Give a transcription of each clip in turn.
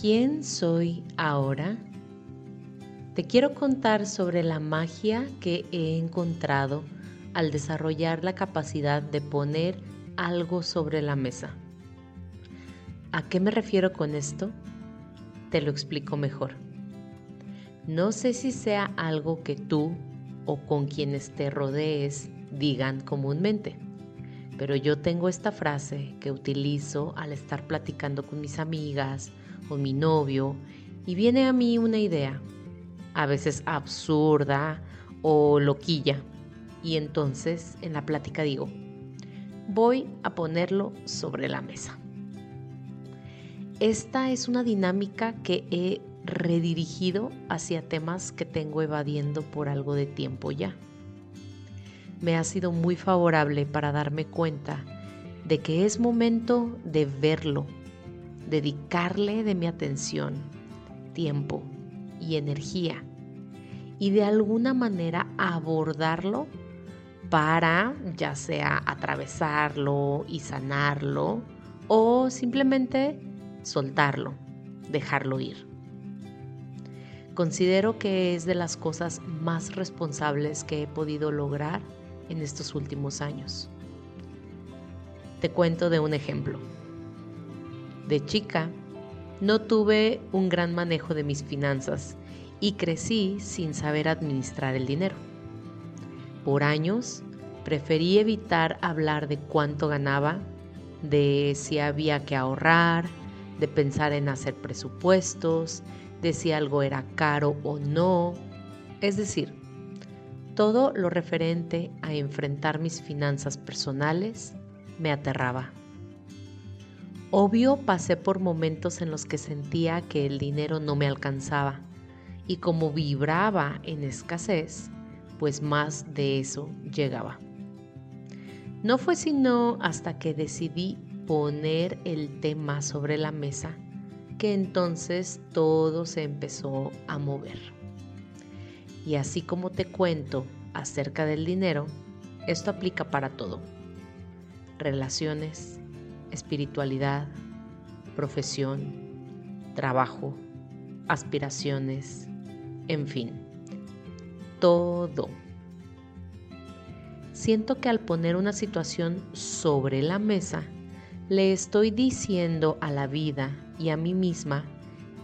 ¿Quién soy ahora? Te quiero contar sobre la magia que he encontrado al desarrollar la capacidad de poner algo sobre la mesa. ¿A qué me refiero con esto? Te lo explico mejor. No sé si sea algo que tú o con quienes te rodees digan comúnmente, pero yo tengo esta frase que utilizo al estar platicando con mis amigas o mi novio y viene a mí una idea, a veces absurda o loquilla, y entonces en la plática digo, voy a ponerlo sobre la mesa. Esta es una dinámica que he redirigido hacia temas que tengo evadiendo por algo de tiempo ya. Me ha sido muy favorable para darme cuenta de que es momento de verlo, dedicarle de mi atención, tiempo y energía y de alguna manera abordarlo para ya sea atravesarlo y sanarlo o simplemente soltarlo, dejarlo ir. Considero que es de las cosas más responsables que he podido lograr en estos últimos años. Te cuento de un ejemplo. De chica, no tuve un gran manejo de mis finanzas y crecí sin saber administrar el dinero. Por años preferí evitar hablar de cuánto ganaba, de si había que ahorrar, de pensar en hacer presupuestos, de si algo era caro o no. Es decir, todo lo referente a enfrentar mis finanzas personales me aterraba. Obvio pasé por momentos en los que sentía que el dinero no me alcanzaba y como vibraba en escasez, pues más de eso llegaba. No fue sino hasta que decidí poner el tema sobre la mesa que entonces todo se empezó a mover. Y así como te cuento acerca del dinero, esto aplica para todo. Relaciones, espiritualidad, profesión, trabajo, aspiraciones, en fin, todo. Siento que al poner una situación sobre la mesa, le estoy diciendo a la vida y a mí misma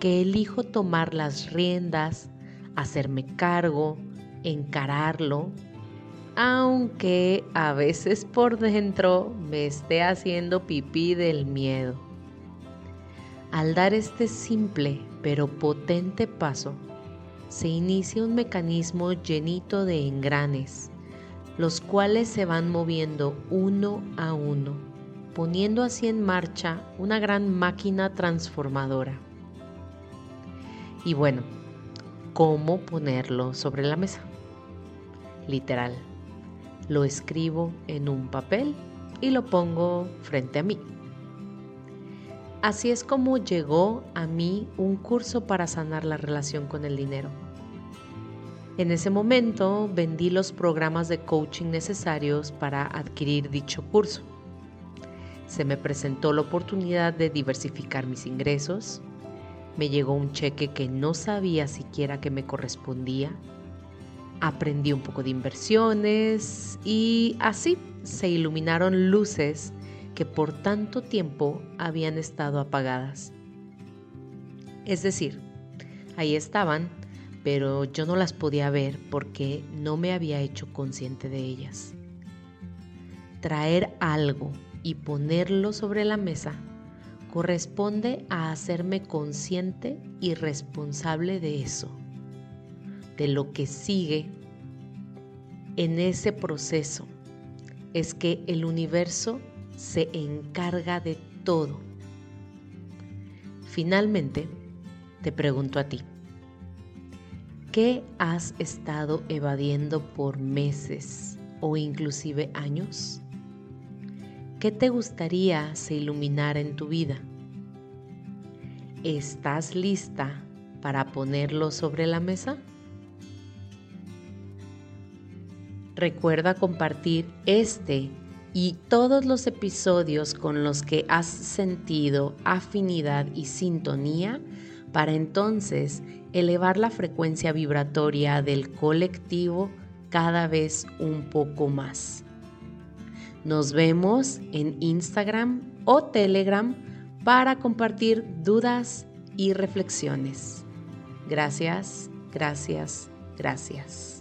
que elijo tomar las riendas, hacerme cargo, encararlo, aunque a veces por dentro me esté haciendo pipí del miedo. Al dar este simple pero potente paso, se inicia un mecanismo llenito de engranes, los cuales se van moviendo uno a uno, poniendo así en marcha una gran máquina transformadora. Y bueno, ¿cómo ponerlo sobre la mesa? Literal, lo escribo en un papel y lo pongo frente a mí. Así es como llegó a mí un curso para sanar la relación con el dinero. En ese momento vendí los programas de coaching necesarios para adquirir dicho curso. Se me presentó la oportunidad de diversificar mis ingresos. Me llegó un cheque que no sabía siquiera que me correspondía. Aprendí un poco de inversiones y así se iluminaron luces que por tanto tiempo habían estado apagadas. Es decir, ahí estaban, pero yo no las podía ver porque no me había hecho consciente de ellas. Traer algo y ponerlo sobre la mesa corresponde a hacerme consciente y responsable de eso, de lo que sigue en ese proceso. Es que el universo se encarga de todo. Finalmente, te pregunto a ti, ¿qué has estado evadiendo por meses o inclusive años? ¿Qué te gustaría se iluminara en tu vida? ¿Estás lista para ponerlo sobre la mesa? Recuerda compartir este y todos los episodios con los que has sentido afinidad y sintonía para entonces elevar la frecuencia vibratoria del colectivo cada vez un poco más. Nos vemos en Instagram o Telegram para compartir dudas y reflexiones. Gracias, gracias, gracias.